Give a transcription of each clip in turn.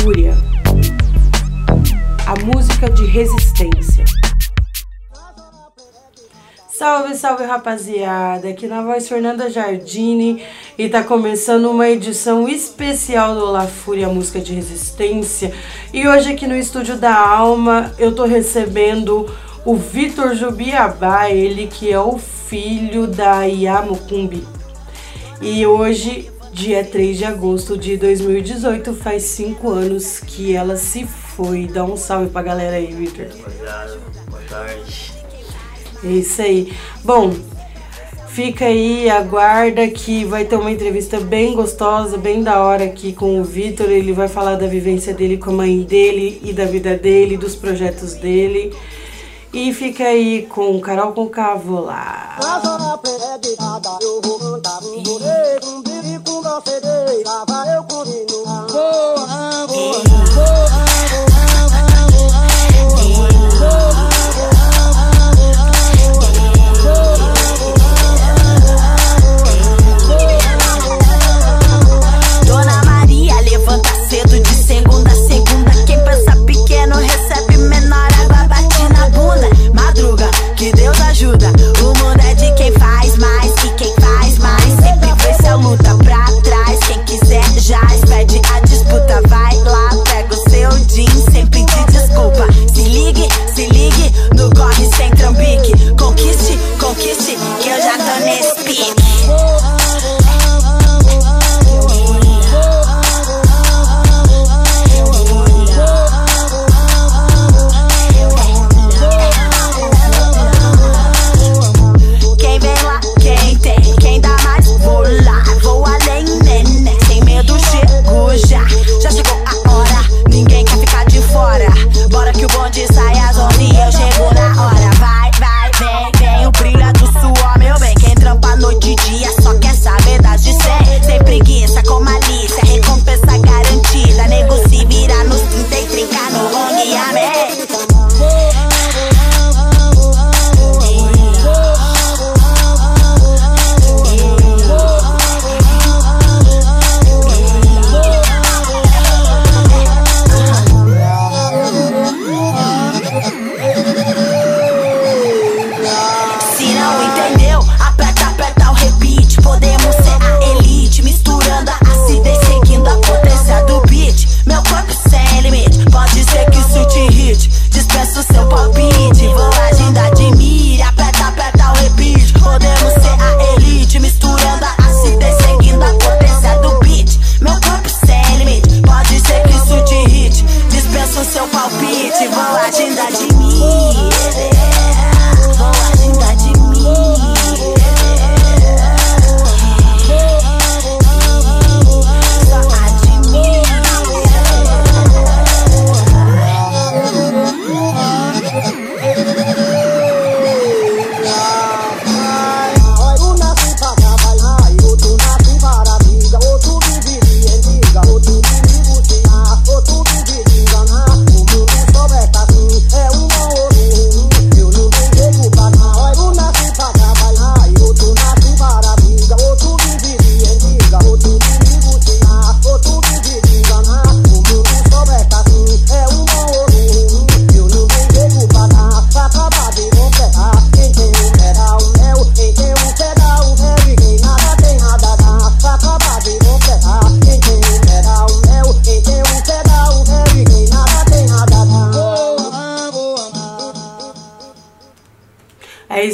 Fúria. A música de resistência. Salve, salve rapaziada! Aqui na voz Fernanda Jardini e tá começando uma edição especial do La Fúria, música de resistência. E hoje aqui no estúdio da Alma eu tô recebendo o Vitor Jubiabá, ele que é o filho da Yamukumbi. E hoje, dia 3 de agosto de 2018, faz 5 anos que ela se foi. Dá um salve pra galera aí, Vitor. Rapaziada, boa tarde. É isso aí. Bom, fica aí, aguarda que vai ter uma entrevista bem gostosa, bem da hora aqui com o Vitor. Ele vai falar da vivência dele com a mãe dele e da vida dele, dos projetos dele. E fica aí com Carol com Cavo lá. Na zona preditada eu vou cantar Conquiste,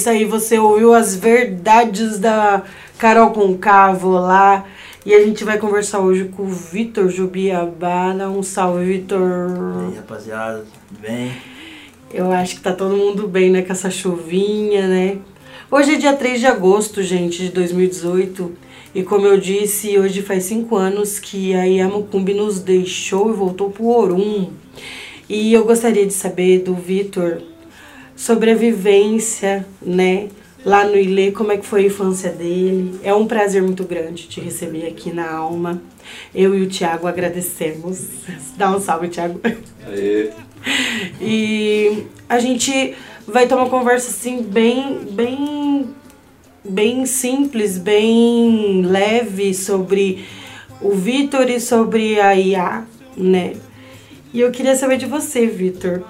isso aí, você ouviu as verdades da Carol Concavo lá. E a gente vai conversar hoje com o Vitor Jubiabá. Dá um salve, E Vitor. aí, rapaziada, tudo bem? Eu acho que tá todo mundo bem, né? Com essa chuvinha, né? Hoje é dia 3 de agosto, gente, de 2018. E como eu disse, hoje faz cinco anos que a Yamukumbi nos deixou e voltou pro Orum. E eu gostaria de saber do Vitor sobre a vivência, né? Lá no Ilê, como é que foi a infância dele. É um prazer muito grande te receber aqui na Alma. Eu e o Thiago agradecemos. Dá um salve, Thiago. Aê. E a gente vai ter uma conversa assim bem, bem, bem simples, bem leve sobre o Vitor e sobre a IA, né? E eu queria saber de você, Vitor.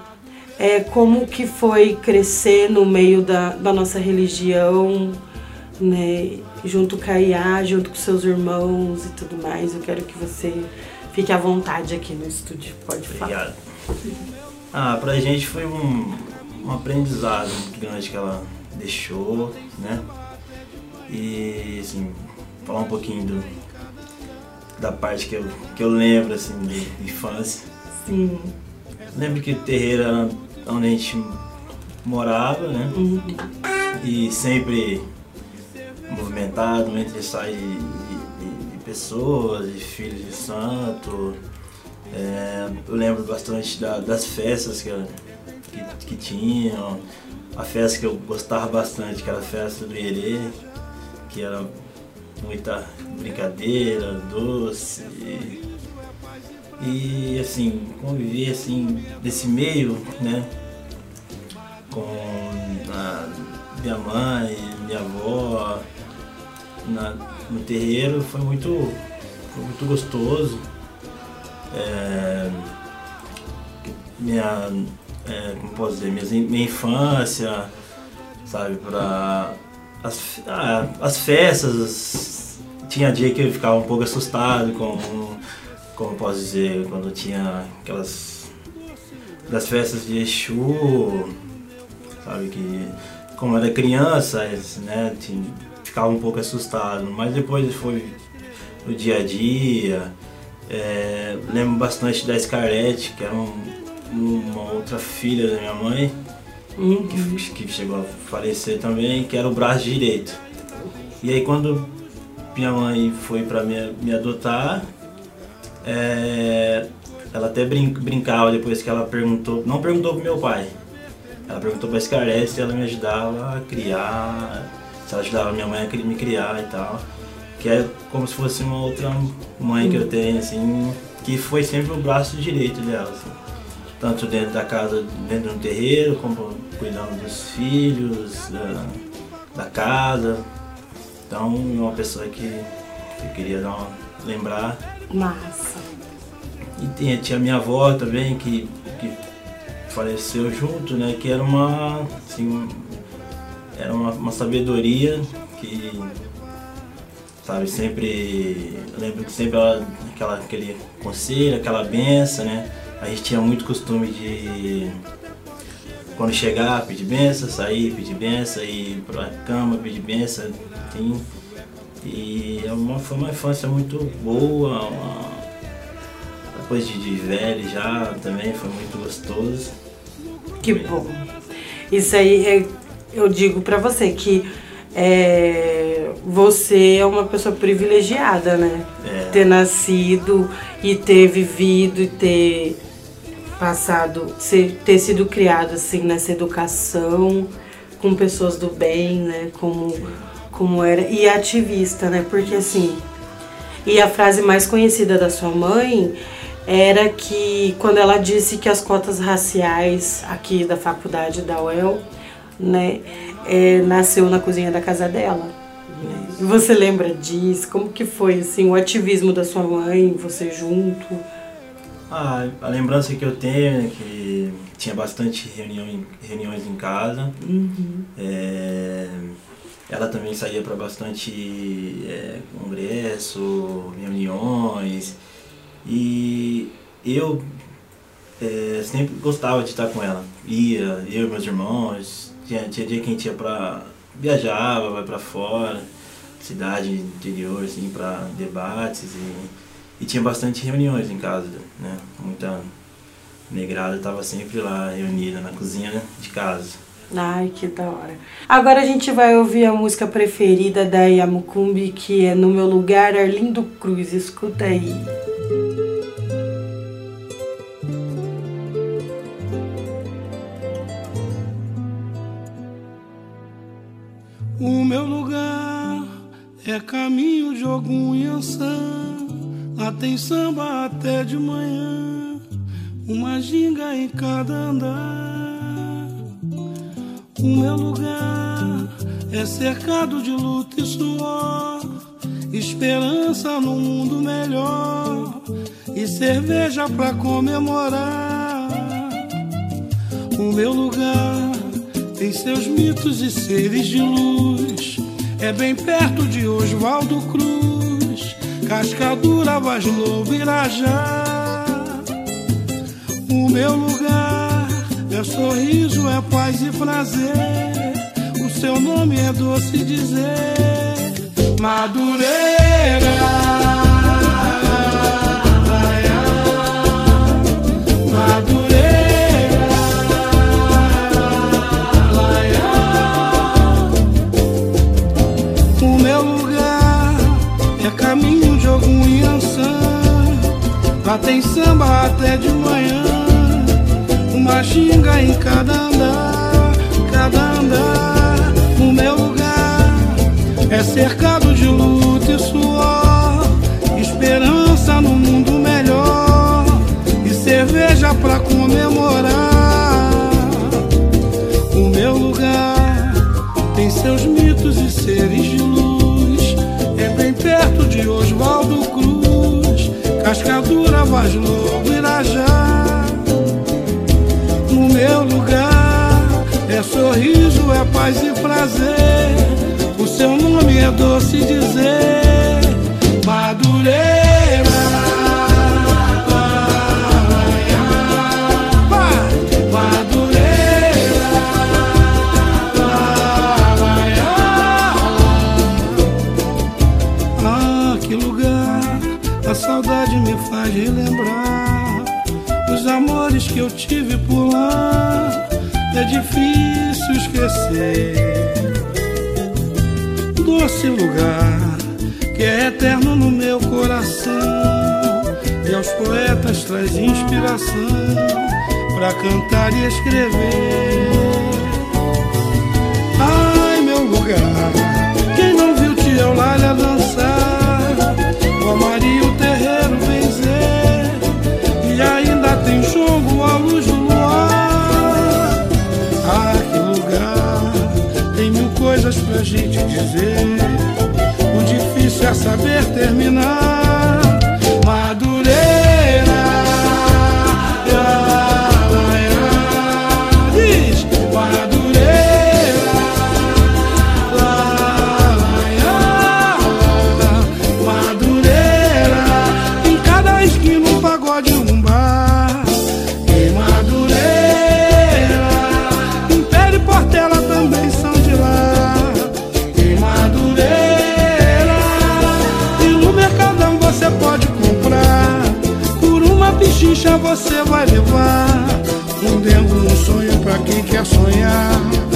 É, como que foi crescer no meio da, da nossa religião, né? Junto com a IA, junto com seus irmãos e tudo mais. Eu quero que você fique à vontade aqui no estúdio. Pode falar. Obrigado. Ah, pra gente foi um, um aprendizado muito grande que ela deixou, né? E assim, falar um pouquinho do, da parte que eu, que eu lembro assim de, de infância. Sim. Lembro que o terreiro era onde a gente morava, né? E sempre movimentado, entre sai de, de- de pessoas, de filhos de santo. É, eu lembro bastante da- das festas que, que, que tinham. A festa que eu gostava bastante, que era a festa do Ierê, que era muita brincadeira, doce. E assim, conviver assim nesse meio, né? Com a minha mãe, minha avó, na- no terreiro foi muito, foi muito gostoso. É, minha, é, como posso dizer, minhas- minha infância, sabe, para as, ah, as festas, tinha dia que eu ficava um pouco assustado com, como posso dizer, quando tinha aquelas das festas de Exu, sabe, que como era criança, né, ficava um pouco assustado, mas depois foi no dia a dia, é, lembro bastante da Scarlett, que era um- uma outra filha da minha mãe, Uhum. que, que chegou a falecer também, que era o braço direito. E aí quando minha mãe foi para me, me adotar, é, ela até brin- brincava depois que ela perguntou, não perguntou pro meu pai, ela perguntou pra Scarlett se ela me ajudava a criar, se ela ajudava minha mãe a me criar e tal. Que é como se fosse uma outra mãe que eu tenho, assim, que foi sempre o braço direito dela, assim. Tanto dentro da casa, dentro do terreiro, como cuidando dos filhos, da, da casa. Então, uma pessoa que eu queria dar uma, lembrar. Massa. E tinha, tinha minha avó também, que, que faleceu junto, né? Que era uma, assim, era uma, uma sabedoria que, sabe, sempre, lembro que sempre ela, aquela, aquele conselho, aquela benção, né? A gente tinha muito costume de, quando chegar, pedir benção, sair, pedir benção, ir pra cama, pedir benção, assim. E é uma, foi uma infância muito boa, uma, depois de, de velho já também foi muito gostoso. Que bom. Isso aí é- eu digo pra você que é, você é uma pessoa privilegiada, né? É. Ter nascido e ter vivido e ter passado, ser, ter sido criado assim nessa educação com pessoas do bem, né? Como, como era. E ativista, né? Porque assim. E a frase mais conhecida da sua mãe era que quando ela disse que as cotas raciais aqui da faculdade da UEL, né, é, nasceu na cozinha da casa dela. né? Você lembra disso? Como que foi assim o ativismo da sua mãe, você junto? Ah, a lembrança que eu tenho é que tinha bastante reunião reuniões em casa. É, ela também saía para bastante é, congresso, reuniões. E eu é, sempre gostava de estar com ela. Ia, eu e meus irmãos. Tinha, tinha dia que a gente ia pra. viajava, vai pra fora, cidade interior, assim, pra debates. E, e tinha bastante reuniões em casa, né? Muita negrada estava sempre lá reunida na cozinha de casa. Ai, que da hora. Agora a gente vai ouvir a música preferida da Yamukumbi, que é No Meu Lugar, Arlindo Cruz. Escuta aí. O meu lugar é caminho de algum Yansan. Lá tem samba até de manhã, uma ginga em cada andar. O meu lugar é cercado de luta e suor, esperança num mundo melhor. E cerveja pra comemorar. O meu lugar tem seus mitos e seres de luz. É bem perto de Oswaldo Cruz, Cascadura, Vaz Lobo, Irajá. O meu lugar é sorriso, é paz e prazer. O seu nome é doce dizer, Madureira. Meu é. Lá tem samba até de manhã. Uma ginga em cada andar, cada andar. O meu lugar é cercado de luta e suor. Esperança no mundo melhor. E cerveja pra comemorar. O meu lugar tem seus mitos e seres de luz. É bem perto de Oswaldo Cruz, Cascadura, Vaz Lobo, sorriso, é paz e prazer. O seu nome é doce dizer, Madureira. Madureira. Ah, que lugar a saudade me faz relembrar os amores que eu tive por lá. É difícil Doce lugar que é eterno no meu coração. E aos poetas traz inspiração para cantar e escrever. Ai, meu lugar, quem não viu Tia Eulália dançar, o Maria o gente dizer, o difícil é saber terminar. Você vai levar. Um dentro um sonho pra quem quer sonhar.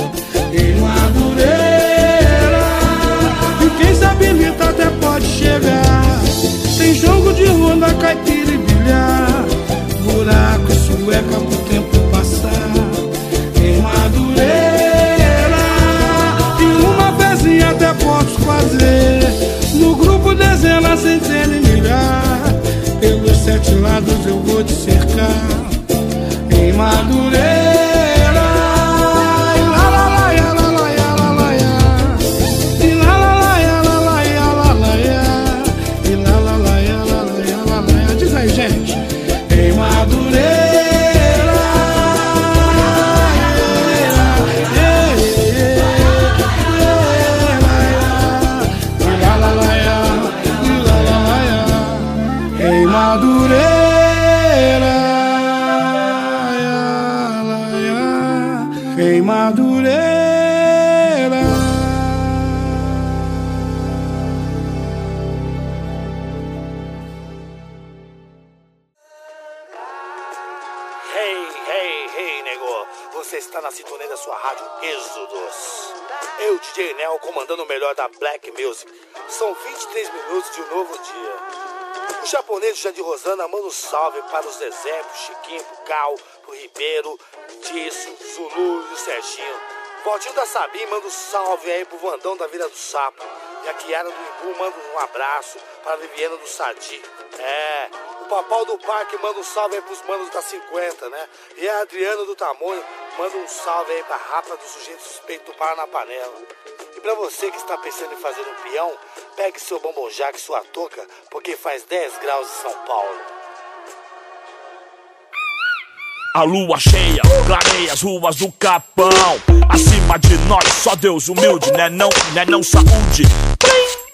Rosana manda um salve para os pro Chiquinho, pro Ribeiro, Tício, Zulu e o Serginho. Valtinho da Sabim manda um salve aí pro Vandão da Vila do Sapo. E a Kiara do Imbu manda um abraço para a Viviana do Sadi. É, o Papau do Parque manda um salve aí pros manos da 50, né? E a Adriana do Tamonho manda um salve aí pra Rapa do Sujeito Suspeito do Para na Panela. Pra para você que está pensando em fazer um peão, pegue seu bombojá e sua touca, porque faz 10 graus em São Paulo. A lua cheia clareia as ruas do Capão. Acima de nós, só Deus humilde, né não, né não saúde.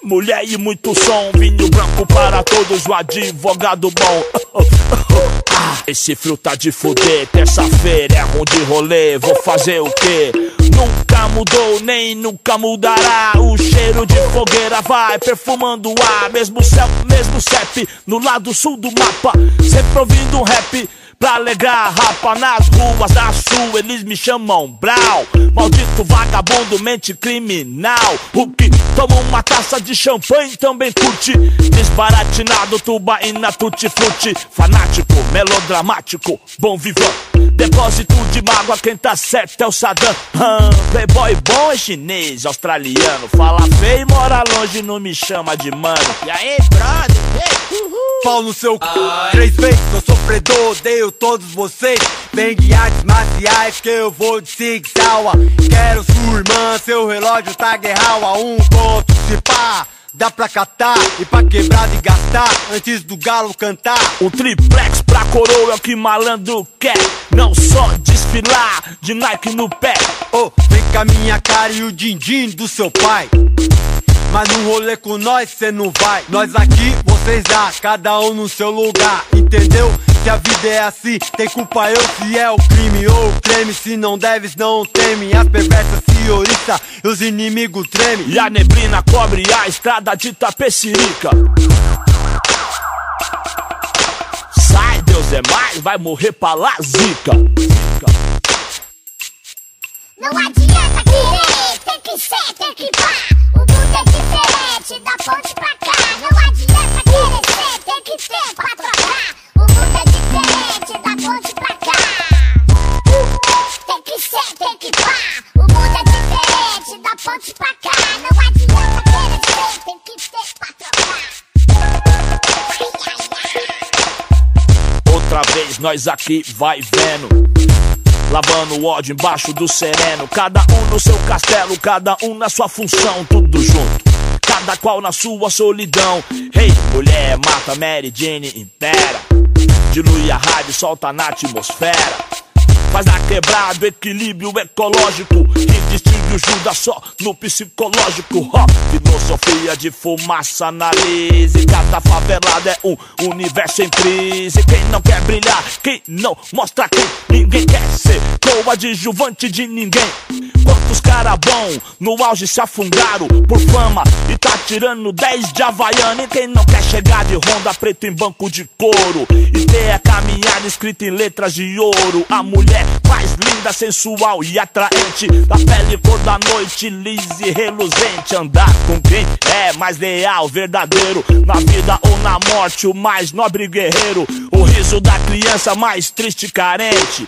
Mulher e muito som, vinho branco para todos, o advogado bom. Ah, esse frio tá de fuder, terça-feira é ruim de rolê, vou fazer o quê? Nunca mudou, nem nunca mudará. O cheiro de fogueira vai perfumando o ar. Mesmo céu, mesmo CEP, no lado sul do mapa. Sempre ouvindo um rap pra alegrar rapa nas ruas da sul. Eles me chamam Brau. Maldito vagabundo, mente criminal. O que toma uma taça de champanhe também curte. Desbaratinado, tubaína, tutti-frutti. Fanático, melodramático, bom vivão. Depósito de mágoa, quem tá certo é o Saddam. Hum, playboy bom é chinês, australiano. Fala feio e mora longe, não me chama de mano. E aí, brother? Ei, uhul. Pau no seu c... Três vezes eu sofredor, odeio todos vocês Vem de artes marciais que eu vou de Sig Quero sua irmã, seu relógio tá guerral a um ponto Se pá, dá pra catar e pra quebrar e gastar Antes do galo cantar Um triplex pra coroa é o que malandro quer. Não só desfilar de Nike no pé. Ô, vem com a minha cara e o din-din do seu pai mas no rolê com nós cê não vai Nós aqui, vocês lá, cada um no seu lugar Entendeu? Se a vida é assim, tem culpa eu se é o crime ou o creme Se não deves, não teme As perversas se oriçam e os inimigos tremem E a neblina cobre a estrada de Tapecirica. Sai, Deus é mais, vai morrer pra lá, zica. Não adianta querer, que ser, tem que pá. O mundo é diferente, da ponte pra cá. Não adianta querer ser, tem que ter pra trocar. O mundo é diferente, da ponte pra cá. Tem que ser, tem que pá. O mundo é diferente, da ponte pra cá. Não adianta querer ser, tem que ter pra trocar. Outra vez nós aqui vai vendo. Lavando o ódio embaixo do sereno. Cada um no seu castelo, cada um na sua função, tudo junto. Cada qual na sua solidão. Hey, mulher, mata Mary Jane, impera. Dilui a rádio, solta na atmosfera. Faz na quebrada equilíbrio ecológico distingue o Judas só no psicológico. Ó, filosofia de fumaça analise Cada favelada é um universo em crise. Quem não quer brilhar, quem não mostra quem Ninguém quer ser coadjuvante de ninguém. Quantos cara bom no auge se afundaram por fama E tá tirando 10 de Havaiana. E quem não quer chegar de Honda preto em banco de couro? E ter a caminhada escrita em letras de ouro. A mulher mais linda, sensual e atraente. Da pele cor da noite, lisa e reluzente Andar com quem é mais leal, verdadeiro Na vida ou na morte, o mais nobre guerreiro O riso da criança mais triste e carente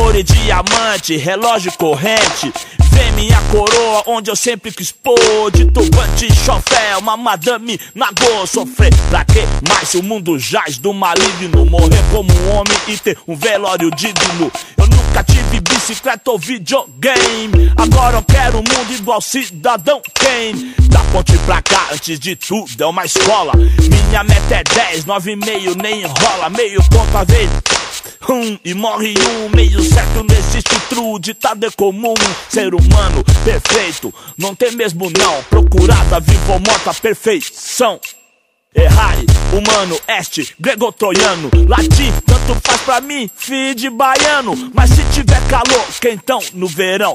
Ouro e diamante, relógio corrente Vê minha coroa onde eu sempre quis pôr De turbante e chofé, uma madame nagô Sofrer pra que mais se o mundo jaz do maligno Morrer como um homem e ter um velório digno Eu nunca tive bicicleta ou videogame Agora eu quero um mundo igual cidadão Kane Da ponte pra cá, antes de tudo é uma escola Minha meta é 10, 9,5 nem enrola Meio ponto a vez um e morre um, meio certo não existe true, ditado é comum. Ser humano perfeito, não tem mesmo não. Procurada, vivo ou morta, perfeição. Errare, humano, este, grego-troiano Latim, faz pra mim, filho de baiano. Mas se tiver calor, quentão no verão.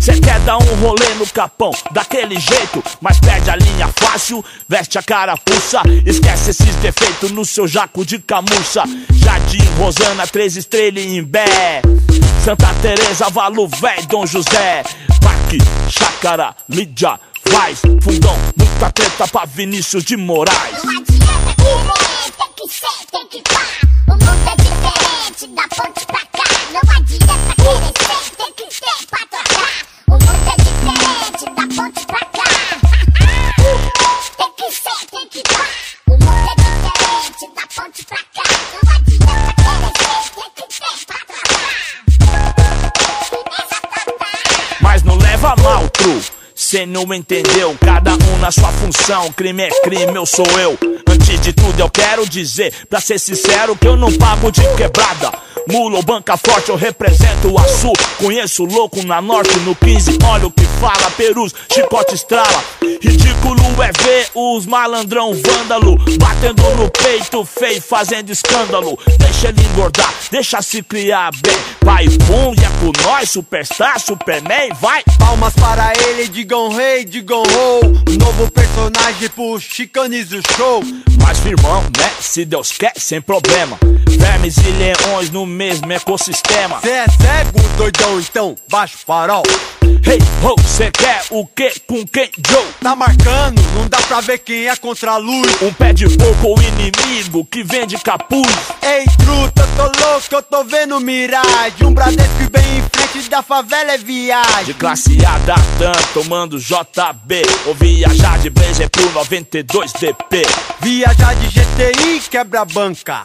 Cê quer dar um rolê no capão, daquele jeito. Mas perde a linha fácil, veste a carapuça Esquece esses defeitos no seu jaco de camuça. Jardim, Rosana, três estrelas em Imbé Santa Teresa, Valo Véi, Dom José. Parque, Chácara, Lídia, Vaz Fundão, muita treta pra Vinícius de Moraes through. Cê não entendeu, cada um na sua função. Crime é crime, eu sou eu. Antes de tudo, eu quero dizer, pra ser sincero, que eu não pago de quebrada. Mula ou banca forte, eu represento o Açu. Conheço louco na norte, no 15, olha o que fala. Perus, chicote estrala. Ridículo é ver os malandrão vândalo. Batendo no peito feio, fazendo escândalo. Deixa ele engordar, deixa se criar bem. Vai, pum, e é com nós, superstar, superman, vai. Palmas para ele, digam rei, digam ho. Novo personagem pro Chicanize o show. Mas firmão, né? Se Deus quer, sem problema. Vermes e leões no mesmo ecossistema. Cê é cego, doidão, então baixa o farol. Hey, ho, cê quer o que com quem, Joe? Tá marcando, não dá pra ver quem é contra a luz. Um pé de porco ou inimigo que vende capuz. Ei, truta, eu tô louco, eu tô vendo miragem. Um Bradesco bem em frente da favela é viagem. De classe A da TAM, tomando JB. Ou viajar de Blazer pro 92 DP. Viajar de GTI quebra a banca.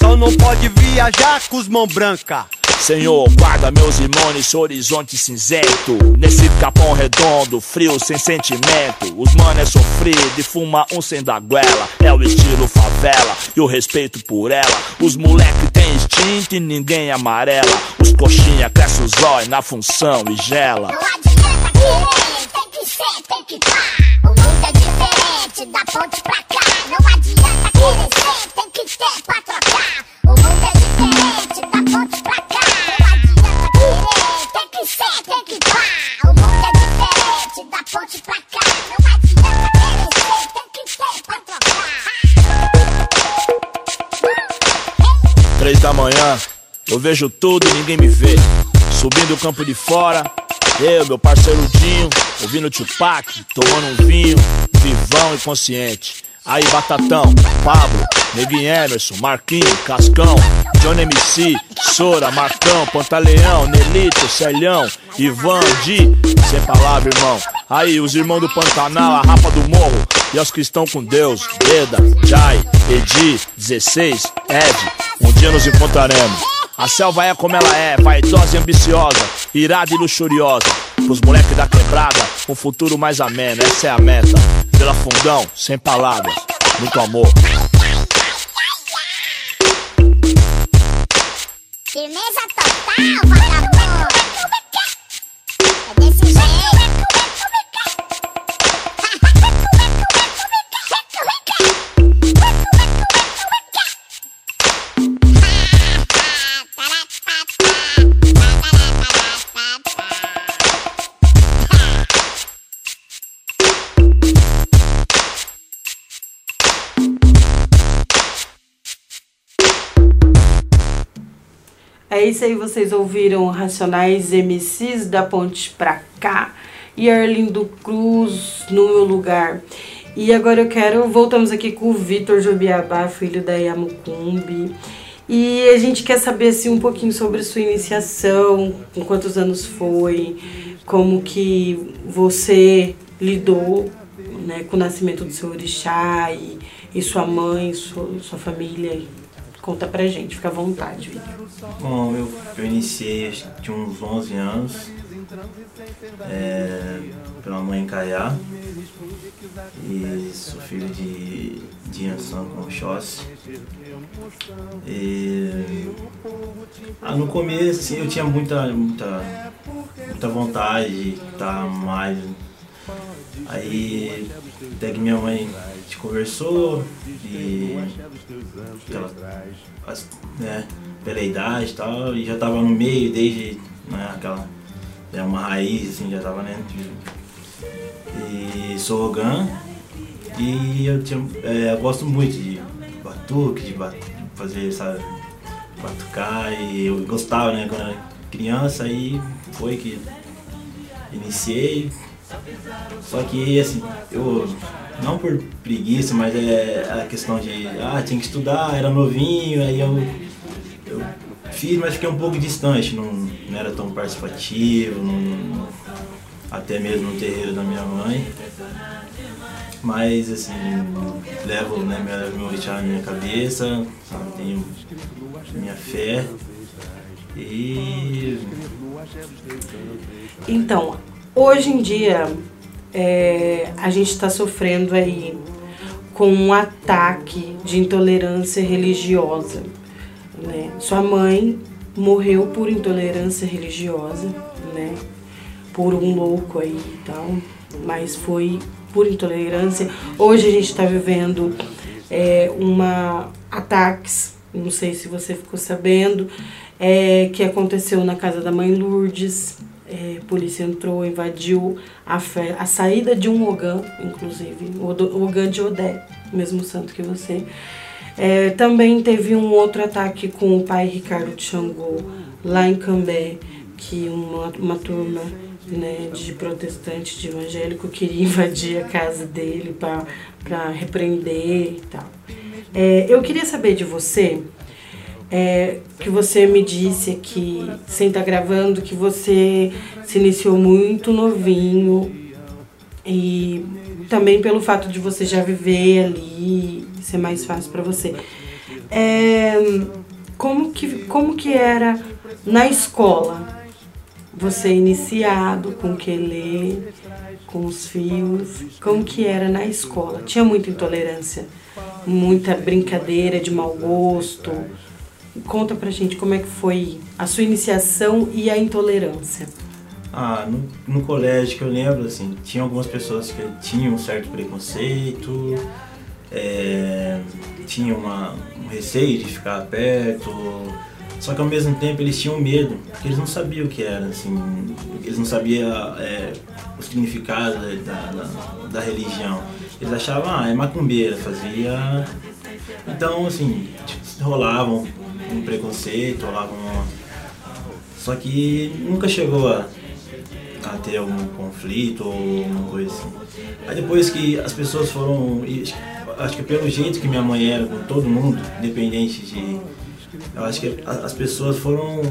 Só não pode viajar com os mão branca. Senhor, guarda meus irmãos horizonte cinzento. Nesse capão redondo, frio, sem sentimento. Os mano é sofrido e fuma um sem da goela. É o estilo favela e o respeito por ela. Os moleque tem instinto e ninguém amarela. Os coxinha cresce os olhos na função e gela. Não adianta querer, tem que ser, tem que pá. O mundo é diferente, da ponte pra cá. Manhã, eu vejo tudo e ninguém me vê. Subindo o campo de fora, eu, meu parceiro Dinho, ouvindo Tupac, tomando um vinho, vivão e consciente. Aí Batatão, Pablo, Neguinho Emerson, Marquinho, Cascão, Johnny MC, Sora, Marcão, Pantaleão, Nelito, Celhão, Ivan, Di, sem palavra, irmão. Aí os irmãos do Pantanal, a Rapa do Morro, e aos que estão com Deus, Beda, Jai, Edi, 16, Ed, um dia nos encontraremos. A selva é como ela é, vaidosa e ambiciosa, irada e luxuriosa. Pros moleques da quebrada, um futuro mais ameno, essa é a meta. Vila Fundão, sem palavras, muito amor. Firmeza total, vagabundo. É desse jeito. É isso aí, vocês ouviram Racionais MCs da Ponte pra cá e Arlindo Cruz no meu lugar. E agora eu quero, voltamos aqui com o Vitor Jobiabá, filho da Yamucumbi. E a gente quer saber assim um pouquinho sobre sua iniciação, com quantos anos foi, como que você lidou né, com o nascimento do seu orixá e, e sua mãe, sua, sua família. Conta pra gente, fica à vontade. Bom, eu, eu iniciei que tinha uns 11 anos, é, pela mãe Caiá, e sou filho de, de Ansan com Oxóssi. E, ah, no começo assim, eu tinha muita, muita, muita vontade de estar mais. Aí até que minha mãe te conversou e ela, né, pela idade e tal, e já tava no meio desde né, aquela. É uma raiz, assim, já tava né. E sou Rogan e eu, tinha, é, eu gosto muito de batuque, de, bat- fazer, sabe, batucar e eu gostava, né, quando era criança aí foi que iniciei. Só que assim, eu não por preguiça, mas é a questão de ah, tinha que estudar, era novinho, aí eu, eu fiz, mas fiquei um pouco distante, não, não era tão participativo, não- até mesmo no terreiro da minha mãe. Mas assim, levo né, meu, orixá na minha cabeça, sabe, tenho minha fé. E Então, hoje em dia, é, a gente está sofrendo aí com um ataque de intolerância religiosa. né? Sua mãe morreu por intolerância religiosa, né? Por um louco aí e tal, mas foi por intolerância. Hoje a gente está vivendo é, uma ataques, não sei se você ficou sabendo, é, que aconteceu na casa da mãe Lourdes. É, a polícia entrou, invadiu a, fe- a saída de um Ogã, inclusive, o Ogã de Odé, mesmo santo que você. É, também teve um outro ataque com o pai Ricardo Xangô, lá em Cambé, que uma, uma turma né, de protestante, de evangélico, queria invadir a casa dele para repreender e tal. É, eu queria saber de você, é, que você me disse aqui, sem estar gravando, que você se iniciou muito novinho e também pelo fato de você já viver ali, ser mais fácil para você. É, como, que, como que era na escola? Você iniciado com que ler, com os fios, como que era na escola? Tinha muita intolerância, muita brincadeira de mau gosto. Conta pra gente como é que foi a sua iniciação e a intolerância. Ah, no, no colégio que eu lembro, assim, tinha algumas pessoas que tinham um certo preconceito, é, tinham uma, um receio de ficar perto, só que ao mesmo tempo eles tinham medo, porque eles não sabiam o que era, assim, eles não sabiam é, o significado da, da, da religião. Eles achavam, ah, é macumbeira, fazia. Então, assim, tipo, rolavam um preconceito, rolavam uma... Só que nunca chegou a, a ter algum conflito ou alguma coisa assim. Aí depois que as pessoas foram. Acho que pelo jeito que minha mãe era com todo mundo, independente de. Eu acho que as pessoas foram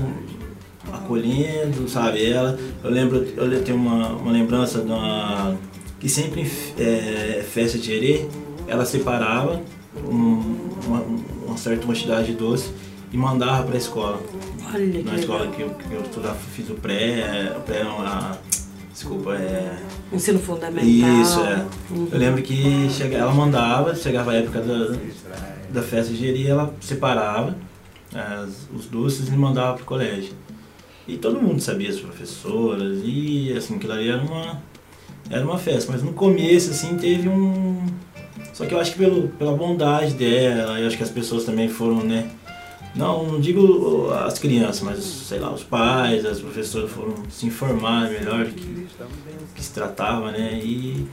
acolhendo, sabe? Ela, eu lembro, eu tenho uma, uma lembrança de uma. que sempre é, festa de herê, ela separava um- uma, uma certa quantidade de doce e mandava para a escola. Olha que Na escola que eu, que eu estudava, fiz o pré, o pré não, a, desculpa, é... Ensino fundamental. Isso, é. Uhum. Eu lembro que chega, ela mandava, chegava a época da, da festa de geria, ela separava as- os doces e mandava pro colégio. E todo mundo sabia, as professoras, e assim, aquilo ali era uma, era uma festa, mas no começo, assim, teve um... Só que eu acho que pelo, pela bondade dela, eu acho que as pessoas também foram, né, não, não digo as crianças, mas sei lá, os pais, as professoras foram se informar melhor do que, que se tratava, né? E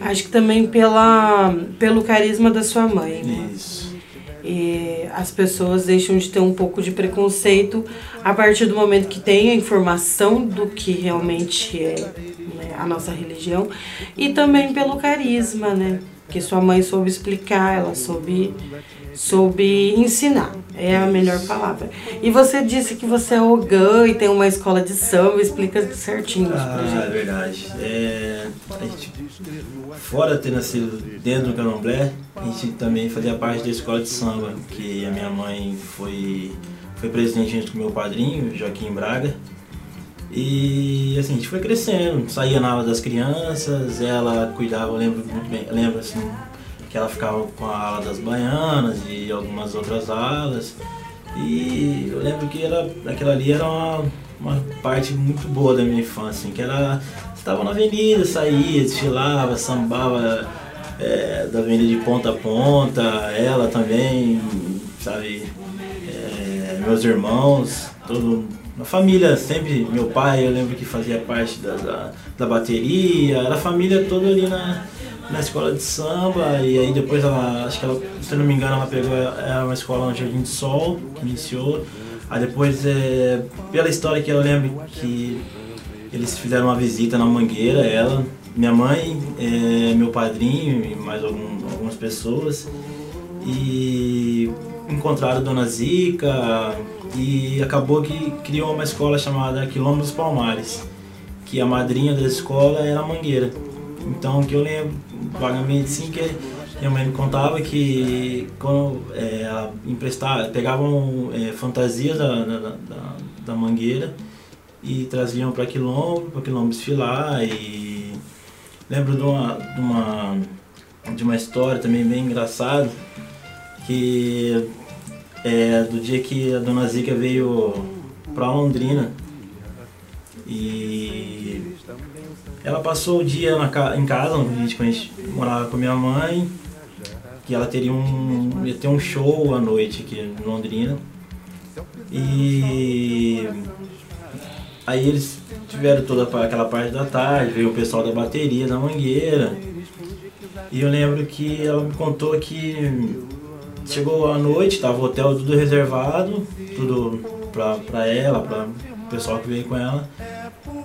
Acho que também pela, pelo carisma da sua mãe, né? isso. E as pessoas deixam de ter um pouco de preconceito a partir do momento que tem a informação do que realmente é né, a nossa religião e também pelo carisma, né? Que sua mãe soube explicar, ela soube, soube ensinar, é a melhor palavra. E você disse que você é ogã e tem uma escola de samba, explica certinho pra Ah, é verdade. É, a gente, fora ter nascido dentro do candomblé, a gente também fazia parte da escola de samba, que a minha mãe foi, foi presidente junto com meu padrinho, Joaquim Braga. E assim, a gente foi crescendo, saía na aula das crianças, ela cuidava, eu lembro muito bem, lembro assim, que ela ficava com a ala das baianas e algumas outras alas. E eu lembro que era, aquela ali era uma, uma parte muito boa da minha infância, que era. Estava na avenida, saía, desfilava, sambava é, da avenida de ponta a ponta, ela também, sabe, é, meus irmãos, todo. A família sempre, meu pai eu lembro que fazia parte da, da, da bateria, era a família toda ali na, na escola de samba e aí depois ela, acho que ela, se não me engano, ela pegou era uma escola no Jardim de Sol, que iniciou. Aí depois, é, pela história que eu lembro que eles fizeram uma visita na Mangueira, ela, minha mãe, é, meu padrinho e mais algum, algumas pessoas. E encontraram Dona Zica e acabou que criou uma escola chamada Quilombo dos Palmares, que a madrinha da escola era a Mangueira. Então, o que eu lembro vagamente, sim, que minha mãe me contava que quando é, ela emprestava, pegavam é, fantasias da, da, da, da Mangueira e traziam para Quilombo, para Quilombo desfilar e lembro de uma, de uma, de uma história também bem engraçada que é do dia que a dona Zica veio pra Londrina. E ela passou o dia na em casa, a quando a gente morava com minha mãe, que ela teria um. ia ter um show à noite aqui em Londrina. E aí eles tiveram toda aquela parte da tarde, veio o pessoal da bateria, da mangueira. E eu lembro que ela me contou que chegou à noite, tava o hotel tudo reservado, tudo pra, pra ela, pra o pessoal que veio com ela.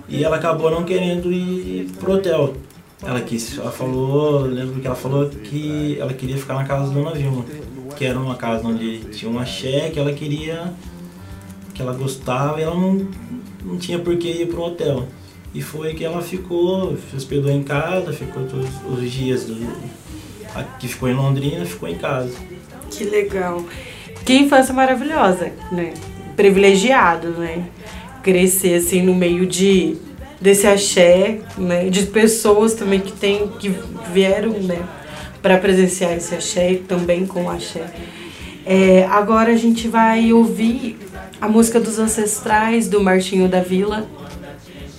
E ela acabou não querendo ir pro hotel. Ela quis, ela falou, lembro que ela falou que ela queria ficar na casa da Dona Vilma, que era uma casa onde tinha uma axé, que ela queria, que ela gostava e ela não, não tinha por que ir pro hotel. E foi que ela ficou, se hospedou em casa, ficou todos os dias do, que ficou em Londrina, ficou em casa. Que legal. Que infância maravilhosa, né? Privilegiado, né? Crescer assim no meio de desse axé, né? De pessoas também que tem que vieram, né? Para presenciar esse axé também com axé. É, agora a gente vai ouvir a música dos ancestrais do Martinho da Vila.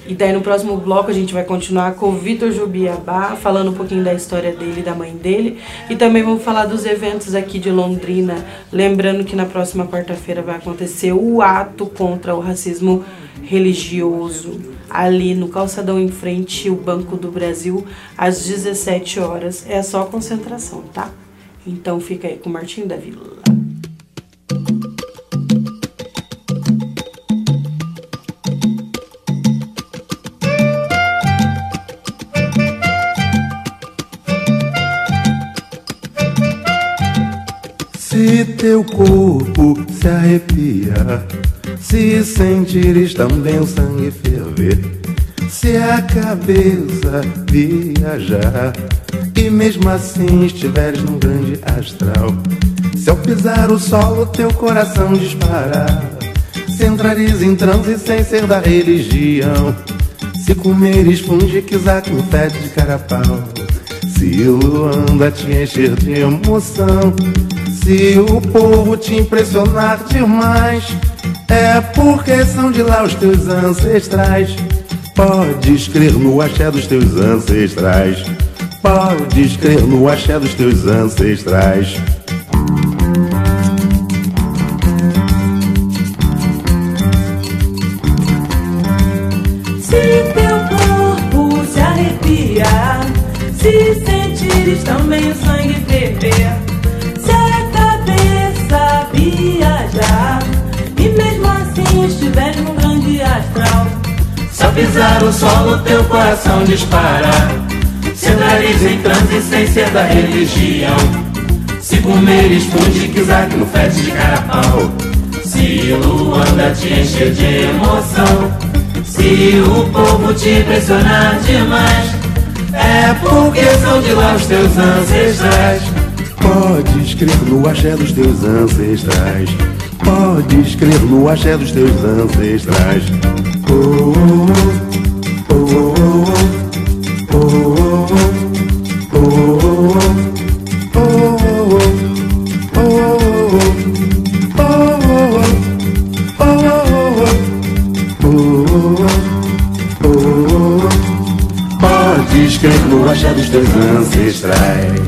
E daí no próximo bloco a gente vai continuar com o Vitor Jubiabá, falando um pouquinho da história dele da mãe dele. E também vamos falar dos eventos aqui de Londrina. Lembrando que na próxima quarta-feira vai acontecer o ato contra o racismo religioso. Ali no calçadão em frente ao Banco do Brasil, às 17 horas. É só concentração, tá? Então fica aí com o Martinho da Vila. Se teu corpo se arrepia, se sentires também o sangue ferver, se a cabeça viajar, e mesmo assim estiveres num grande astral, se ao pisar o solo teu coração disparar, se entrares em transe sem ser da religião, se comeres funde que com fede de carapau. Se Luanda te encher de emoção, se o povo te impressionar demais, é porque são de lá os teus ancestrais. Podes crer no axé dos teus ancestrais. Podes crer no axé dos teus ancestrais. Se teu corpo se arrepiar, se sentires também o sangue pisar o solo teu coração disparar, se entrares em transe sem ser da religião, se comeres que no fede de carapau, se Luanda te encher de emoção, se o povo te impressionar demais, é porque são de lá os teus ancestrais. Podes crer no axé dos teus ancestrais. Podes crer no axé dos teus ancestrais. Oh, oh, oh, oh, oh, oh, Podes crer no axé dos teus ancestrais.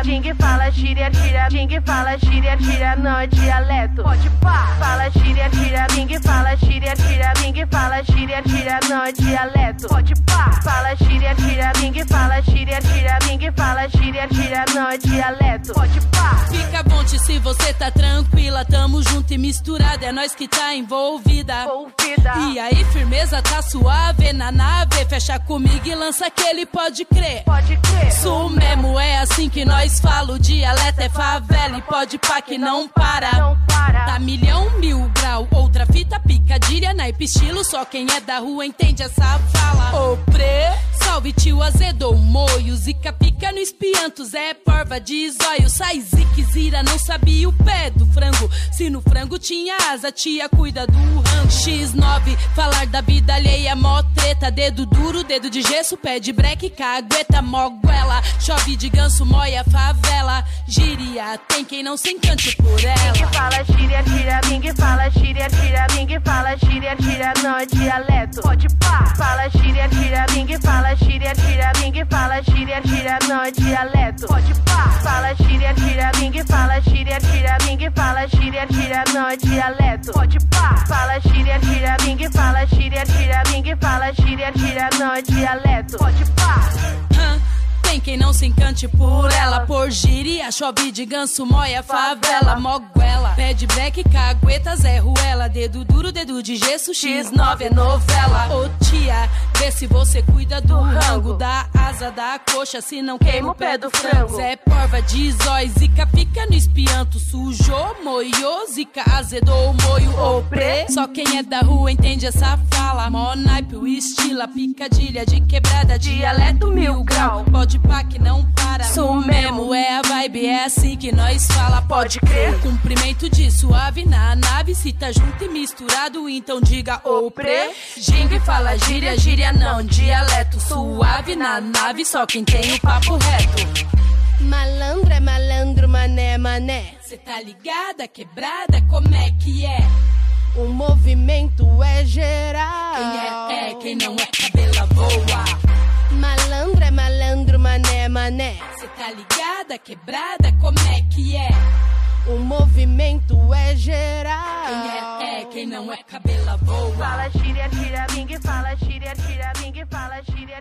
Tira, ding, fala gíria, tira, ding, fala gíria, tira, não é dialeto. Pode pá, fala gíria, tira, ding, fala gíria, tira, ding, fala gíria, tira, não é dialeto. Pode pá, fala gíria, tira, ding, fala gíria, tira, ding, fala gíria, tira, não é dialeto. Pode pá. Fica bom se você tá tranquila, tamo junto e misturada, é nós que tá envolvida. Envolvida. E aí, firmeza, tá suave na nave, fecha comigo e lança aquele pode crer. Pode crer. Sou mesmo, é assim que nós fala. O dialeto é favela e pode pá que não para. Tá milhão, mil grau, outra fita, picadilha, naipe estilo. Só quem é da rua entende essa fala. Ô pre, salve tio azedou moio. Zica pica no espianto, Zé porva de zóio. Sai zique zira, não sabia o pé do frango. Se no frango tinha asa, tia cuida do rango. X9, falar da vida alheia, mó treta. Dedo duro, dedo de gesso, pé de breque, cagueta, moguela. Chove de ganso, moia, favela. Gíria, tem quem não se encante por ela. Bing fala gíria, tira, bing fala gíria, tira, bing fala gíria, tira no dialeto. Pode pá. Fala gíria, tira, bing fala gíria, tira, bing fala gíria, tira no dialeto. Pode pá. Fala gíria, tira, bing fala gíria, tira, bing fala gíria, tira no dialeto. Pode pá. Fala gíria, tira, bing fala gíria, tira, bing fala gíria, tira no dialeto. Pode pá. Tem quem não se encante por ela. Por gíria, chove de ganso, moia, favela Moguela, pé de breque, cagueta, Zé Ruela. Dedo duro, dedo de gesso, X9 é novela. Ô tia, vê se você cuida do rango. Da asa, da coxa, se não queima o pé do frango. Zé Porva de zói, zica fica no espianto. Sujou, moiô, zica azedou, moio ou pre Só quem é da rua entende essa fala. Mó naipe, o estilo, a picadilha de quebrada Dialeto mil grau, pode pá que não para. Sou mesmo, é a vibe, é assim que nós fala. Pode crer, cumprimento de suave na nave Se tá junto e misturado, então diga ô pre Gingue fala gíria, gíria não, dialeto. Suave na nave, só quem tem o papo reto. Malandro é malandro, mané, mané. Cê tá ligada, quebrada, como é que é? O movimento é geral. Quem é, é, quem não é, cabela voa Malandro é malandro, mané, mané. Cê tá ligada, quebrada, como é que é? O movimento é geral. Quem é, é, quem não é, cabela voa Fala gíria, tira, bing fala gíria, tira, bing fala tira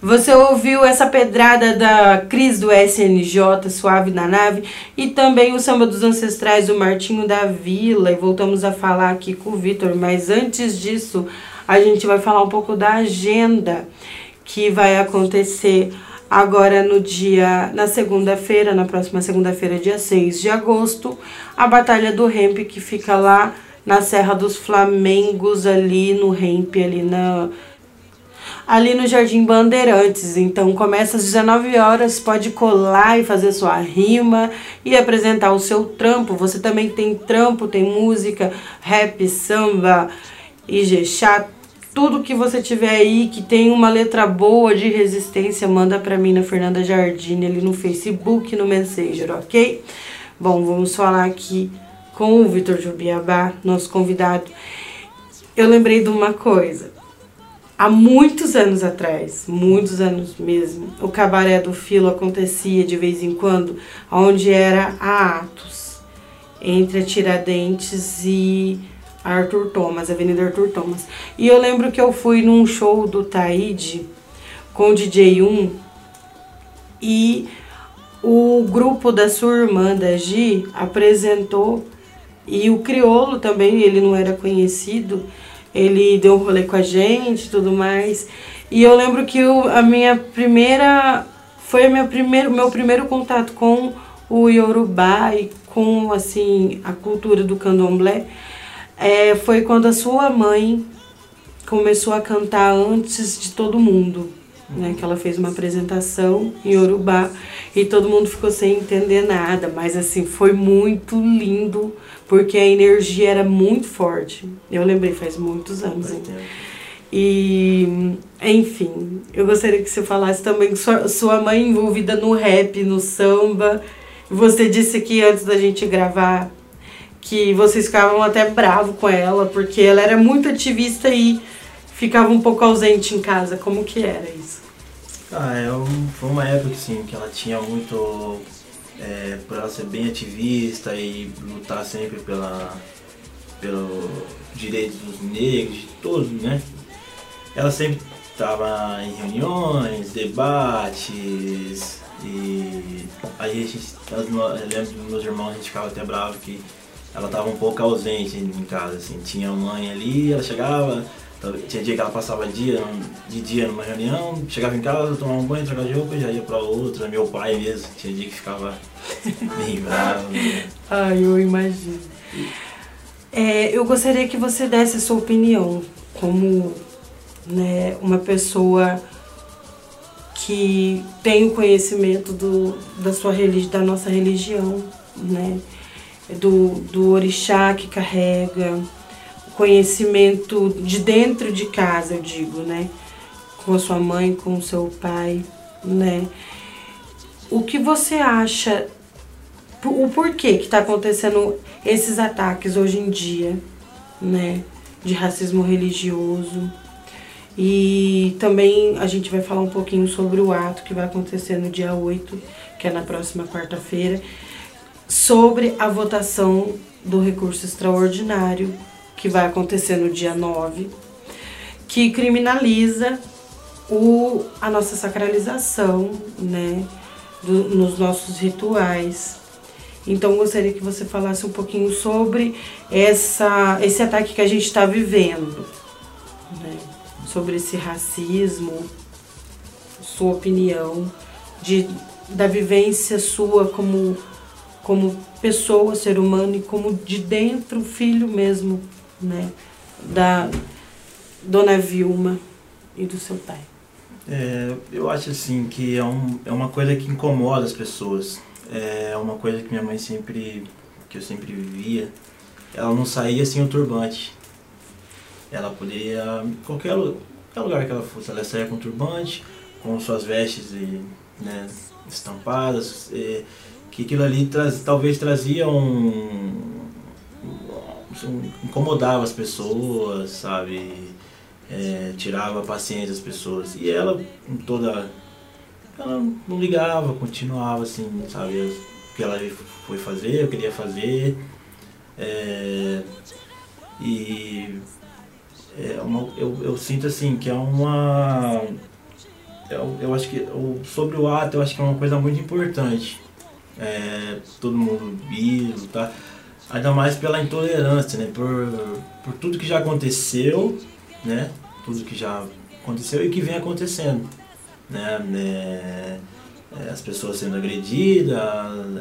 no Você ouviu essa pedrada da Cris do SNJ, Suave na Nave, e também o samba dos ancestrais do Martinho da Vila. E voltamos a falar aqui com o Vitor, mas antes disso, a gente vai falar um pouco da agenda que vai acontecer agora no dia, na segunda-feira, na próxima segunda-feira, dia 6 de agosto, a Batalha do Remp, que fica lá na Serra dos Flamengos, ali no Remp, ali na ali no Jardim Bandeirantes. Então começa às 19 horas, pode colar e fazer sua rima e apresentar o seu trampo. Você também tem trampo, tem música, rap, samba, ijexá, tudo que você tiver aí que tem uma letra boa de resistência, manda pra mim na Fernanda Jardine ali no Facebook, no Messenger, ok? Bom, vamos falar aqui com o Vitor Jubiabá, nosso convidado. Eu lembrei de uma coisa. Há muitos anos atrás, muitos anos mesmo, o cabaré do Filo acontecia de vez em quando, onde era a Atos, entre a Tiradentes e Arthur Thomas, Avenida Arthur Thomas. E eu lembro que eu fui num show do Taíde com o DJ 1 e o grupo da sua irmã, da Gi, apresentou e o Criolo também, ele não era conhecido, ele deu um rolê com a gente tudo mais. E eu lembro que eu, a minha primeira. Foi minha primeiro, meu primeiro contato com o Yorubá e com assim a cultura do candomblé. É, foi quando a sua mãe começou a cantar antes de todo mundo. Né, que ela fez uma apresentação em Urubá e todo mundo ficou sem entender nada, mas assim foi muito lindo porque a energia era muito forte. Eu lembrei faz muitos anos. hein? E enfim, eu gostaria que você falasse também sua, sua mãe envolvida no rap, no samba. Você disse que antes da gente gravar que vocês ficavam até bravo com ela porque ela era muito ativista e ficava um pouco ausente em casa. Como que era isso? Ah, foi uma época assim, que ela tinha muito. É, por ela ser bem ativista e lutar sempre pela, pelo direito dos negros, de todos, né? Ela sempre estava em reuniões, debates e aí a gente, eu lembro dos meus irmãos, a gente ficava até bravo que ela estava um pouco ausente em casa, assim, tinha a mãe ali, ela chegava, Tinha dia que ela passava dia, de dia numa reunião, chegava em casa, tomava um banho, trocava de roupa e já ia pra outra. Meu pai mesmo, tinha dia que ficava bem bravo. Ai, eu imagino. É, eu gostaria que você desse a sua opinião como né, uma pessoa que tem o conhecimento do, da, sua religi da nossa religião, né? Do, do orixá que carrega, conhecimento de dentro de casa, eu digo, né? Com a sua mãe, com o seu pai, né? O que você acha, o porquê que está acontecendo esses ataques hoje em dia, né? De racismo religioso. E também a gente vai falar um pouquinho sobre o ato que vai acontecer no dia 8, que é na próxima quarta-feira, sobre a votação do recurso extraordinário, que vai acontecer no dia 9, que criminaliza o, a nossa sacralização, né, do- nos nossos rituais. Então gostaria que você falasse um pouquinho sobre essa, esse ataque que a gente está vivendo, né, sobre esse racismo, sua opinião, de, da vivência sua como, como pessoa, ser humano e como de dentro, filho mesmo, né, da Dona Vilma e do seu pai. É, eu acho assim que é, um, é uma coisa que incomoda as pessoas. É uma coisa que minha mãe sempre, que eu sempre vivia, ela não saía sem o turbante. Ela poderia, qualquer, qualquer lugar que ela fosse, ela saía com turbante, com suas vestes e, né, estampadas, é, que aquilo ali traz, talvez trazia um, um- incomodava as pessoas, sabe? É, tirava a paciência das pessoas. E ela, toda. Ela não ligava, continuava assim, sabe? O que ela foi fazer, eu queria fazer. É, e. É uma, eu, eu sinto assim que é uma. Eu, eu acho que o, sobre o ato eu acho que é uma coisa muito importante. É, todo mundo vir, tá? Ainda mais pela intolerância, né? Por, por tudo que já aconteceu, né? Tudo que já aconteceu e que vem acontecendo, né? É, é, as pessoas sendo agredidas,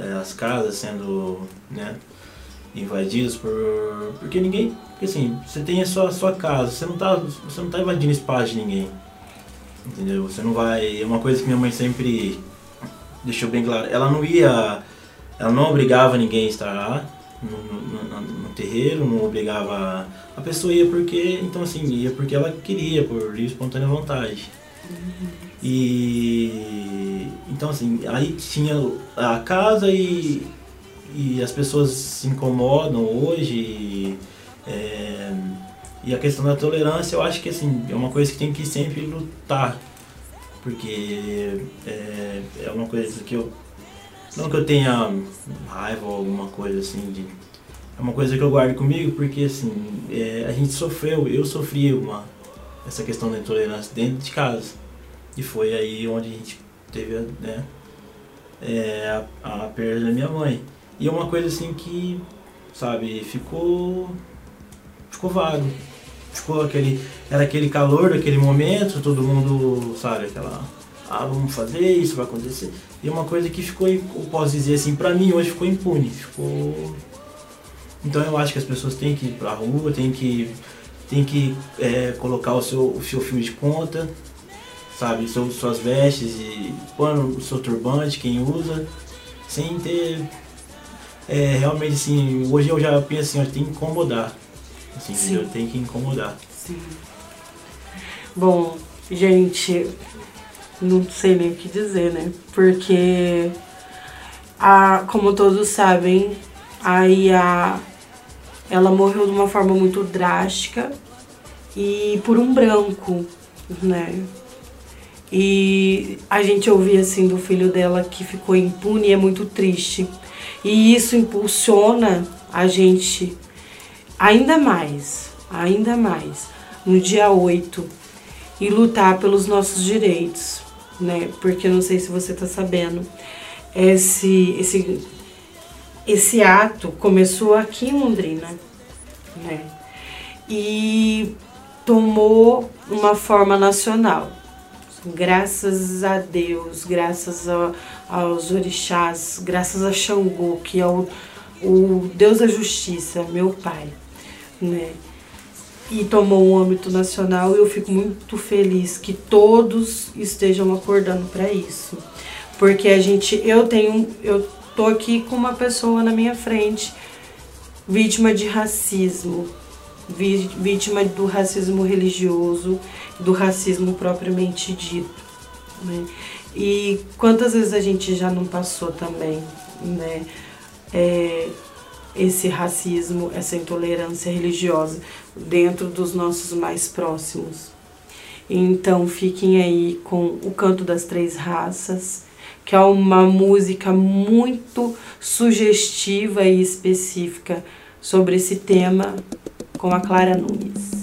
é, as casas sendo, né? Invadidas por... Porque ninguém... Porque assim, você tem a sua, a sua casa, você não, tá, você não tá invadindo espaço de ninguém, entendeu? Você não vai... É uma coisa que minha mãe sempre deixou bem claro. Ela não ia... Ela não obrigava ninguém a estar lá, no, no- no- terreiro, não obrigava. A pessoa ia porque, então assim, ia porque ela queria, por livre e espontânea vontade. E então assim, aí tinha a casa e, e as pessoas se incomodam hoje. E, é, e a questão da tolerância eu acho que assim, é uma coisa que tem que sempre lutar. Porque é, é uma coisa que eu. Não que eu tenha raiva ou alguma coisa assim de. É uma coisa que eu guardo comigo porque assim, é, a gente sofreu, eu sofri uma, essa questão da intolerância dentro de casa. E foi aí onde a gente teve né, é, a, a perda da minha mãe. E é uma coisa assim que, sabe, ficou. ficou vago. Ficou aquele. Era aquele calor daquele momento, todo mundo, sabe, aquela. Ah, vamos fazer, isso vai acontecer. E uma coisa que ficou, eu posso dizer assim, pra mim hoje ficou impune. Ficou. Então eu acho que as pessoas têm que ir pra rua, têm que, têm que é, colocar o seu, o seu fio de conta, sabe, suas vestes e pôr o seu turbante, quem usa, sem ter. É, realmente assim, hoje eu já penso assim, ó, tem que incomodar. Assim, Sim. entendeu? Tem que incomodar. Sim. Bom, gente, não sei nem o que dizer, né? Porque, a, como todos sabem, a Ia, ela morreu de uma forma muito drástica e por um branco, né? E a gente ouvia assim do filho dela que ficou impune e é muito triste. E isso impulsiona a gente ainda mais, ainda mais, no dia 8, e lutar pelos nossos direitos, né? Porque eu não sei se você tá sabendo, esse, esse, esse ato começou aqui em Londrina, né? E tomou uma forma nacional. Graças a Deus, graças a, aos orixás, graças a Xangô, que é o, o Deus da Justiça, meu pai, né? E tomou um âmbito nacional e eu fico muito feliz que todos estejam acordando para isso. Porque a gente, eu tenho, eu tô aqui com uma pessoa na minha frente vítima de racismo, vítima do racismo religioso, do racismo propriamente dito. Né? E quantas vezes a gente já não passou também, né? É, esse racismo, essa intolerância religiosa dentro dos nossos mais próximos. Então fiquem aí com o Canto das Três Raças, que é uma música muito sugestiva e específica sobre esse tema com a Clara Nunes.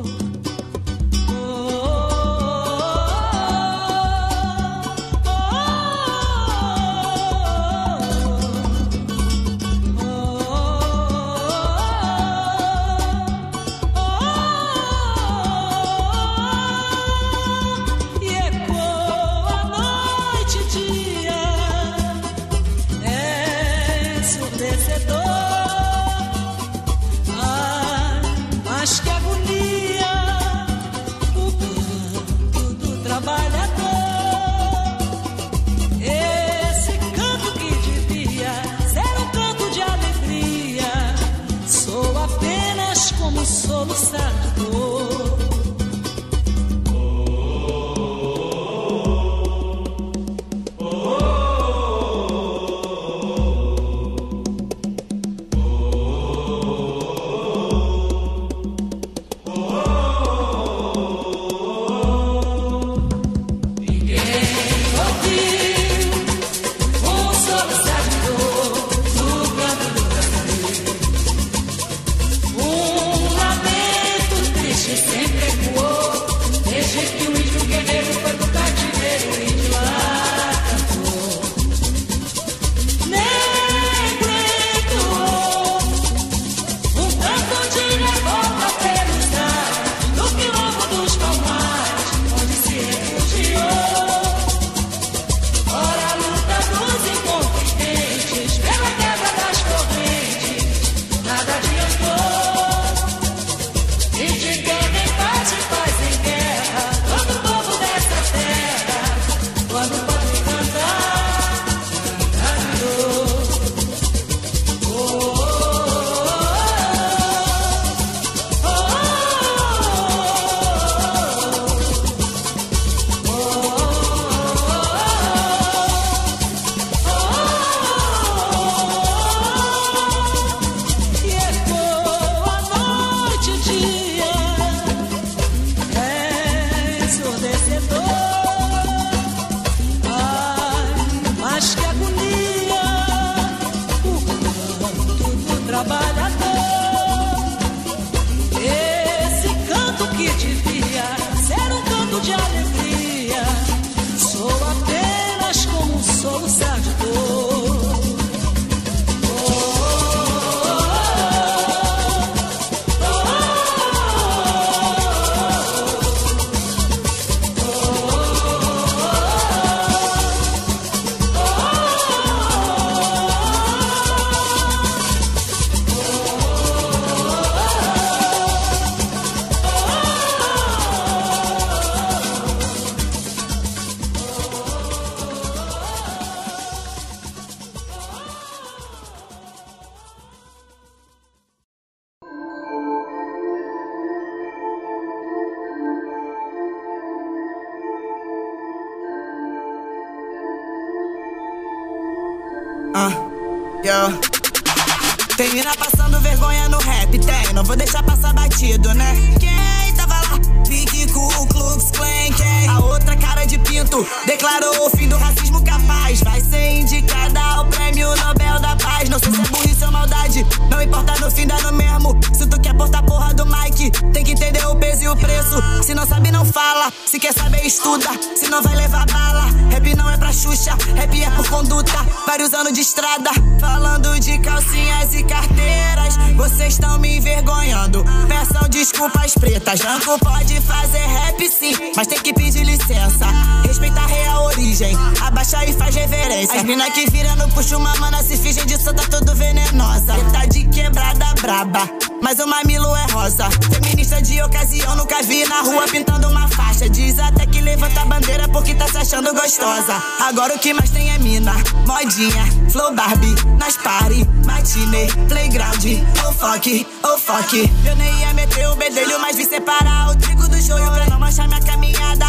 Estão me envergonhando. Peçam desculpas pretas. Branco pode fazer rap sim, mas tem que pedir licença. Respeita a real origem, abaixa e faz reverência. As mina que vira no puxo uma mana se fingem de santa tudo venenosa. Tá de quebrada braba, mas o mamilo é rosa. Feminista de ocasião, nunca vi na rua pintando uma faixa. Diz até que levanta a bandeira porque tá se achando gostosa. Agora o que mais tem é mina, modinha, flow Barbie, nas party, matinê, playground, oh fuck, oh fuck. Eu nem ia meter o bedelho, mas vi separar o trigo do joio pra não manchar minha caminhada.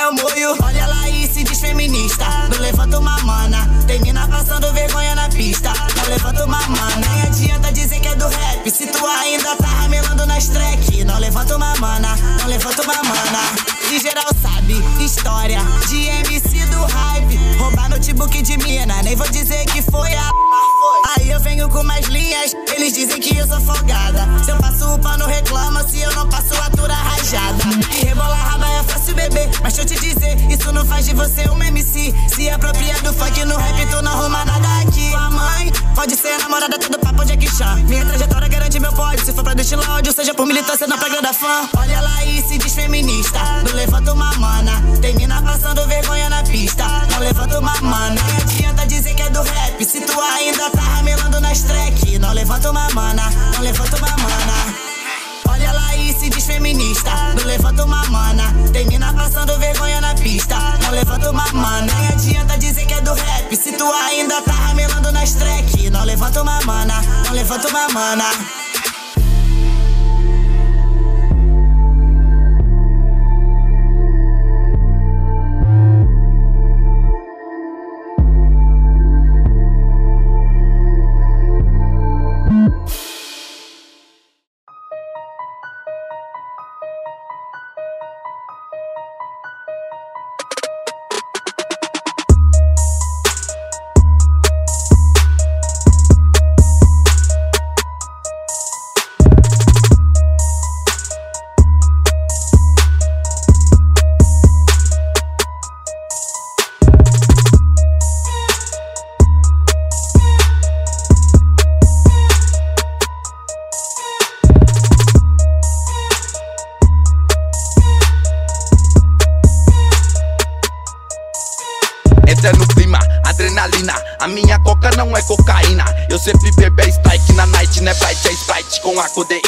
É o moio, olha lá e se diz feminista. Não levanta uma mana, tem mina passando vergonha na pista. Não levanta uma mana, nem adianta dizer que é do rap. Se tu ainda tá ramelando nas track, não levanta uma mana, não levanta uma mana. E geral sabe, história de MC do hype. Roubar notebook de mina, nem vou dizer que foi a. Aí eu venho com mais linhas, eles dizem que eu sou folgada. Se eu passo o pano, reclama. Se eu não passo, atura rajada. E rebolar raba é fácil, bebê. Mas deixa eu te dizer, isso não faz de você uma MC. Se apropria do funk no rap, tu não arruma nada aqui. Sua mãe pode ser namorada até do papo de Chan. Minha trajetória garante meu pódio. Se for pra destilar ódio, seja por militância, não pra agradar fã. Olha lá e se diz feminista. Não levanta uma mana. Tem mina passando vergonha na pista. Não levanta uma mana. Nem adianta dizer que é do rap. Se tu ainda tá ramelando nas track. Não levanta uma mana. Não levanta uma mana. Olha lá e se diz feminista. Não levanta uma mana. Tem mina passando vergonha na pista. Não levanta uma mana. Nem adianta dizer que é do rap. Se tu ainda tá ramelando track. Não levanta uma mana. Não levanta uma mana. Com a codeína.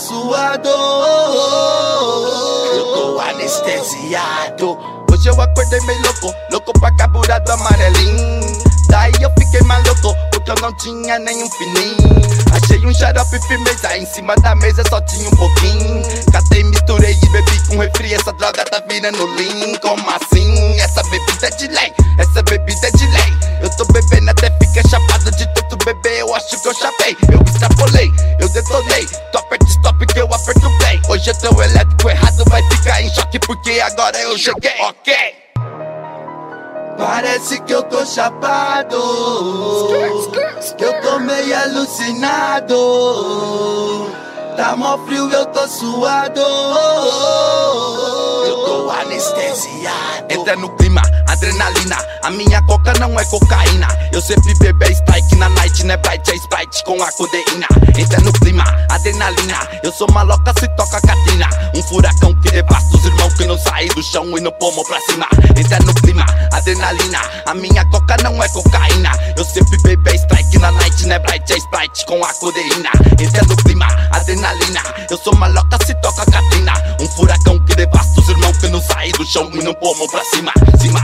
Tô suado. Eu tô anestesiado. Hoje eu acordei meio louco, louco pra carburado amarelinho. Daí eu fiquei maluco, porque eu não tinha nenhum fininho. Achei um xarope firmeza, em cima da mesa só tinha um pouquinho. Catei, misturei e bebi com refri, essa droga tá virando lean. Como assim? Essa bebida é de lei, essa bebida é de lei. Eu tô bebendo até fica chapado de tanto beber, eu acho que eu chapei. Eu extrapolei, eu detonei. Choque porque agora eu cheguei. Ok. Parece que eu tô chapado. Eu tô meio alucinado. Tá mó frio, eu tô suado. Eu tô anestesiado. Entra no clima, adrenalina. A minha coca não é cocaína. Eu sempre bebo é strike na night, não é é sprite com a codeína. Entra no clima, adrenalina. Eu sou maloca se toca catina. Um furacão que devasta os irmãos que não saem do chão e no pomo pra cima. Entra no clima, adrenalina. A minha coca não é cocaína. Eu sempre bebo é strike na night, não é bright, é sprite com a codeína. Entra no clima, adrenalina. Eu sou maloca se toca catina. Um furacão que devasta os irmãos que não saem do chão e no pomo pra cima, cima.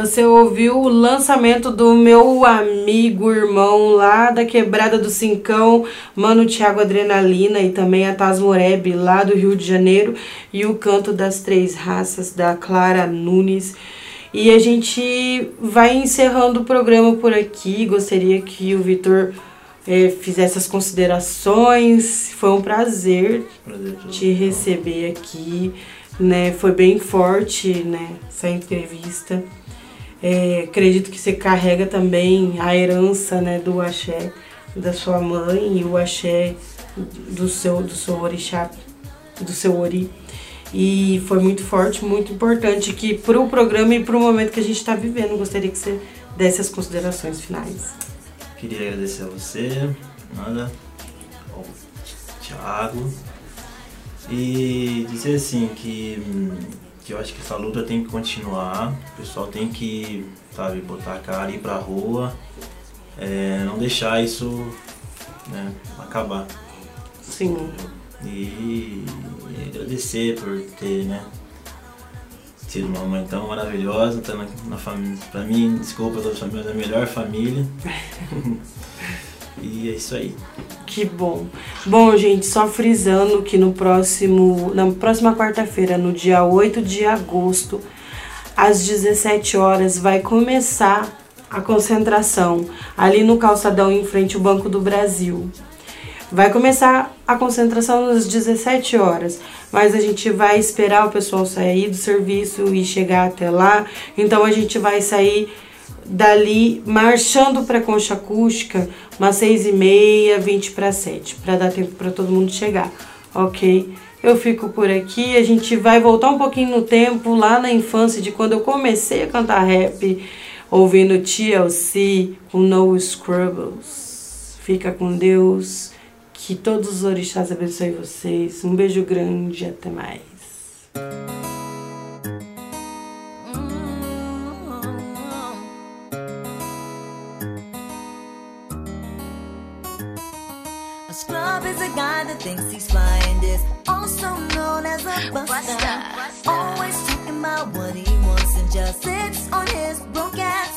Você ouviu o lançamento do meu amigo, irmão lá da Quebrada do Cincão, Mano Thiago Adrenalina e também a Tasmoreb lá do Rio de Janeiro e o Canto das Três Raças da Clara Nunes. E a gente vai encerrando o programa por aqui. Gostaria que o Vitor eh, fizesse as considerações. Foi um prazer Prazer te receber aqui, né? Foi bem forte, né? Essa entrevista. É, acredito que você carrega também a herança, né, do axé da sua mãe e o axé do seu do seu orixá, do seu ori. E foi muito forte, muito importante que pro programa e pro momento que a gente está vivendo. Gostaria que você desse as considerações finais. Queria agradecer a você, nada, ao Thiago. E dizer assim que, hum, que eu acho que essa luta tem que continuar, o pessoal tem que, sabe, botar a cara e ir pra rua, é, não deixar isso né, acabar. Sim. E, e agradecer por ter, né, sido uma mãe tão maravilhosa, tá na, na família, pra mim, desculpa, toda a família, da melhor família. e é isso aí. Que bom. Bom, gente, só frisando que no próximo, na próxima quarta-feira, no dia 8 de agosto, às 17 horas, vai começar a concentração ali no calçadão em frente ao Banco do Brasil. Vai começar a concentração às 17 horas, mas a gente vai esperar o pessoal sair do serviço e chegar até lá. Então a gente vai sair dali marchando para Concha Acústica umas seis e meia, 20 para 7, para dar tempo para todo mundo chegar, ok? Eu fico por aqui, a gente vai voltar um pouquinho no tempo, lá na infância de quando eu comecei a cantar rap, ouvindo TLC com No Scrubbles. Fica com Deus, que todos os orixás abençoem vocês. Um beijo grande, até mais. Is a guy that thinks he's flying this, also known as a buster. Always talking about what he wants and just sits on his broke ass.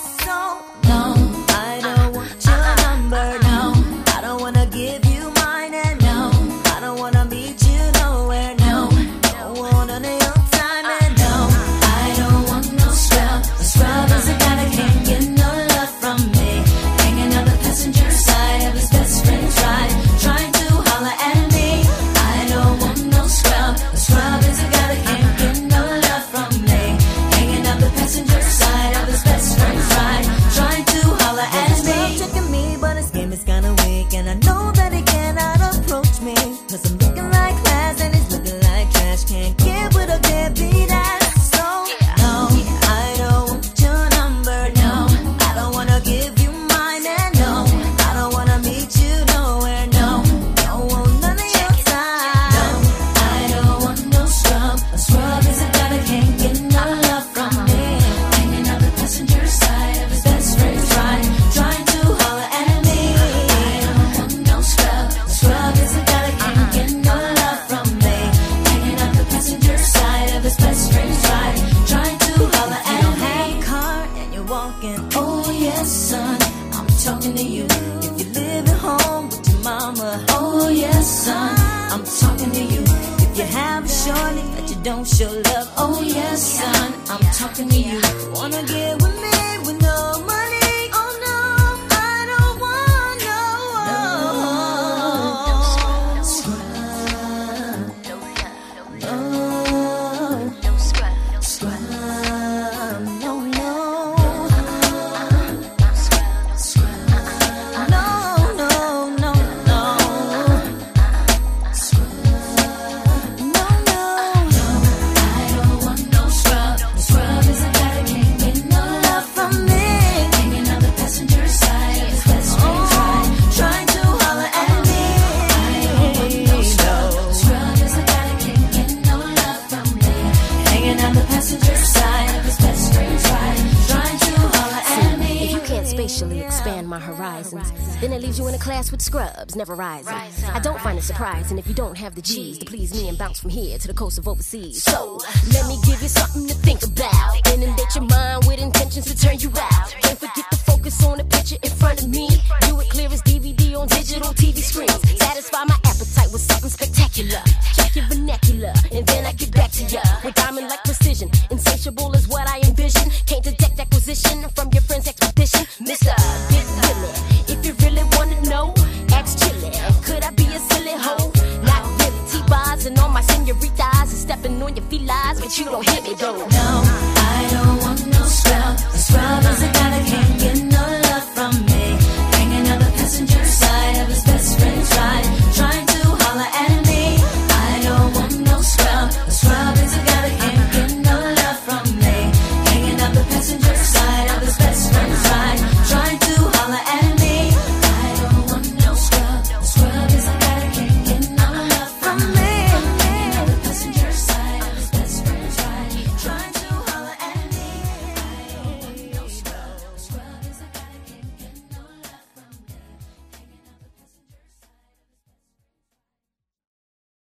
surprise. And if you don't have the G's to please me and bounce from here to the coast of overseas. So, let me give you something to